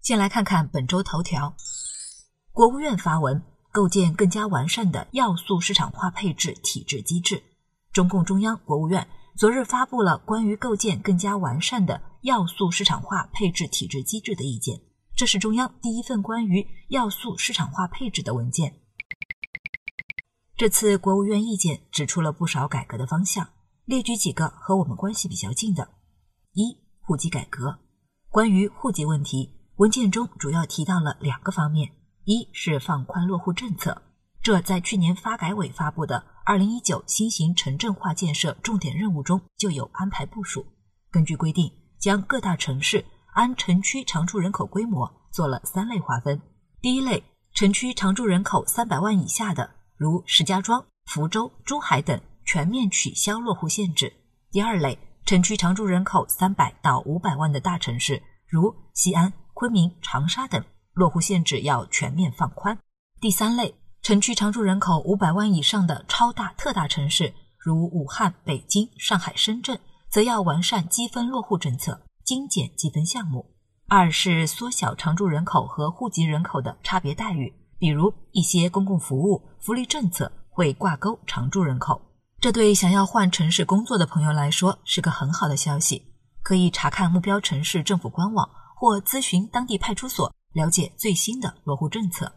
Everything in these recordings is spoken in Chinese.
先来看看本周头条。国务院发文，构建更加完善的要素市场化配置体制机制。中共中央、国务院昨日发布了关于构建更加完善的要素市场化配置体制机制的意见，这是中央第一份关于要素市场化配置的文件。这次国务院意见指出了不少改革的方向，列举几个和我们关系比较近的：一、户籍改革。关于户籍问题，文件中主要提到了两个方面。一是放宽落户政策，这在去年发改委发布的《二零一九新型城镇化建设重点任务》中就有安排部署。根据规定，将各大城市按城区常住人口规模做了三类划分。第一类，城区常住人口三百万以下的，如石家庄、福州、珠海等，全面取消落户限制。第二类，城区常住人口三百到五百万的大城市，如西安、昆明、长沙等。落户限制要全面放宽。第三类，城区常住人口五百万以上的超大特大城市，如武汉、北京、上海、深圳，则要完善积分落户政策，精简积分项目。二是缩小常住人口和户籍人口的差别待遇，比如一些公共服务、福利政策会挂钩常住人口，这对想要换城市工作的朋友来说是个很好的消息。可以查看目标城市政府官网或咨询当地派出所。了解最新的落户政策。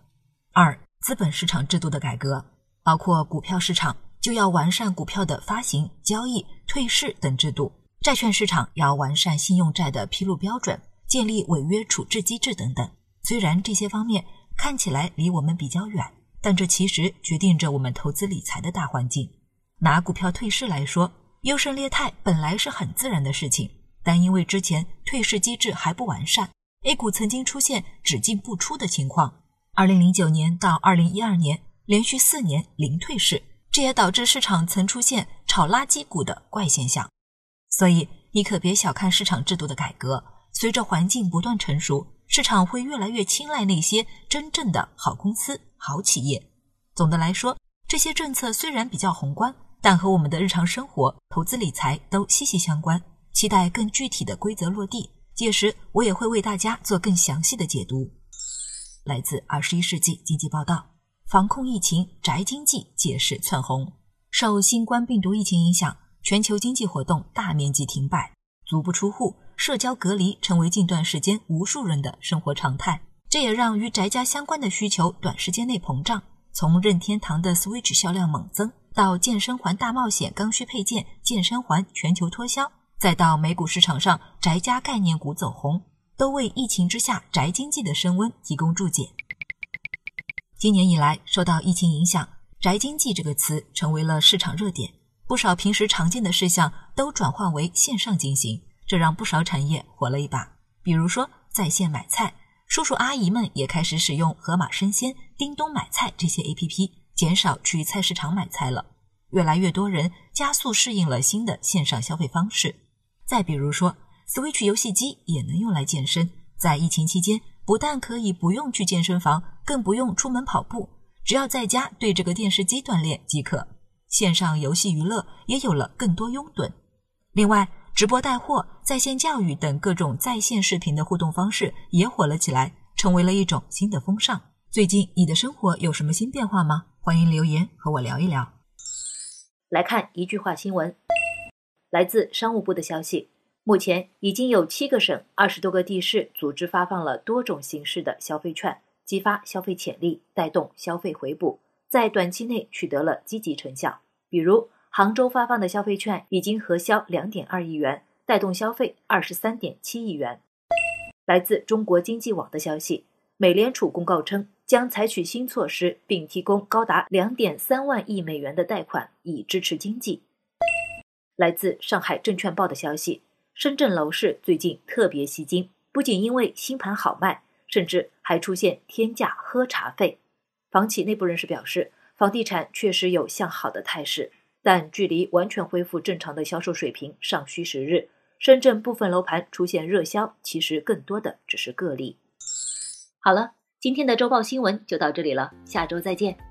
二、资本市场制度的改革，包括股票市场就要完善股票的发行、交易、退市等制度；债券市场要完善信用债的披露标准，建立违约处置机制等等。虽然这些方面看起来离我们比较远，但这其实决定着我们投资理财的大环境。拿股票退市来说，优胜劣汰本来是很自然的事情，但因为之前退市机制还不完善。A 股曾经出现只进不出的情况，二零零九年到二零一二年连续四年零退市，这也导致市场曾出现炒垃圾股的怪现象。所以你可别小看市场制度的改革，随着环境不断成熟，市场会越来越青睐那些真正的好公司、好企业。总的来说，这些政策虽然比较宏观，但和我们的日常生活、投资理财都息息相关。期待更具体的规则落地。届时，我也会为大家做更详细的解读。来自《二十一世纪经济报道》，防控疫情，宅经济借势窜红。受新冠病毒疫情影响，全球经济活动大面积停摆，足不出户、社交隔离成为近段时间无数人的生活常态。这也让与宅家相关的需求短时间内膨胀。从任天堂的 Switch 销量猛增，到健身环大冒险刚需配件健身环全球脱销。再到美股市场上，宅家概念股走红，都为疫情之下宅经济的升温提供注解。今年以来，受到疫情影响，宅经济这个词成为了市场热点，不少平时常见的事项都转换为线上进行，这让不少产业火了一把。比如说在线买菜，叔叔阿姨们也开始使用盒马生鲜、叮咚买菜这些 APP，减少去菜市场买菜了。越来越多人加速适应了新的线上消费方式。再比如说，Switch 游戏机也能用来健身。在疫情期间，不但可以不用去健身房，更不用出门跑步，只要在家对着个电视机锻炼即可。线上游戏娱乐也有了更多拥趸。另外，直播带货、在线教育等各种在线视频的互动方式也火了起来，成为了一种新的风尚。最近你的生活有什么新变化吗？欢迎留言和我聊一聊。来看一句话新闻。来自商务部的消息，目前已经有七个省、二十多个地市组织发放了多种形式的消费券，激发消费潜力，带动消费回补，在短期内取得了积极成效。比如，杭州发放的消费券已经核销两点二亿元，带动消费二十三点七亿元。来自中国经济网的消息，美联储公告称，将采取新措施，并提供高达两点三万亿美元的贷款，以支持经济。来自上海证券报的消息，深圳楼市最近特别吸睛，不仅因为新盘好卖，甚至还出现天价喝茶费。房企内部人士表示，房地产确实有向好的态势，但距离完全恢复正常的销售水平尚需时日。深圳部分楼盘出现热销，其实更多的只是个例。好了，今天的周报新闻就到这里了，下周再见。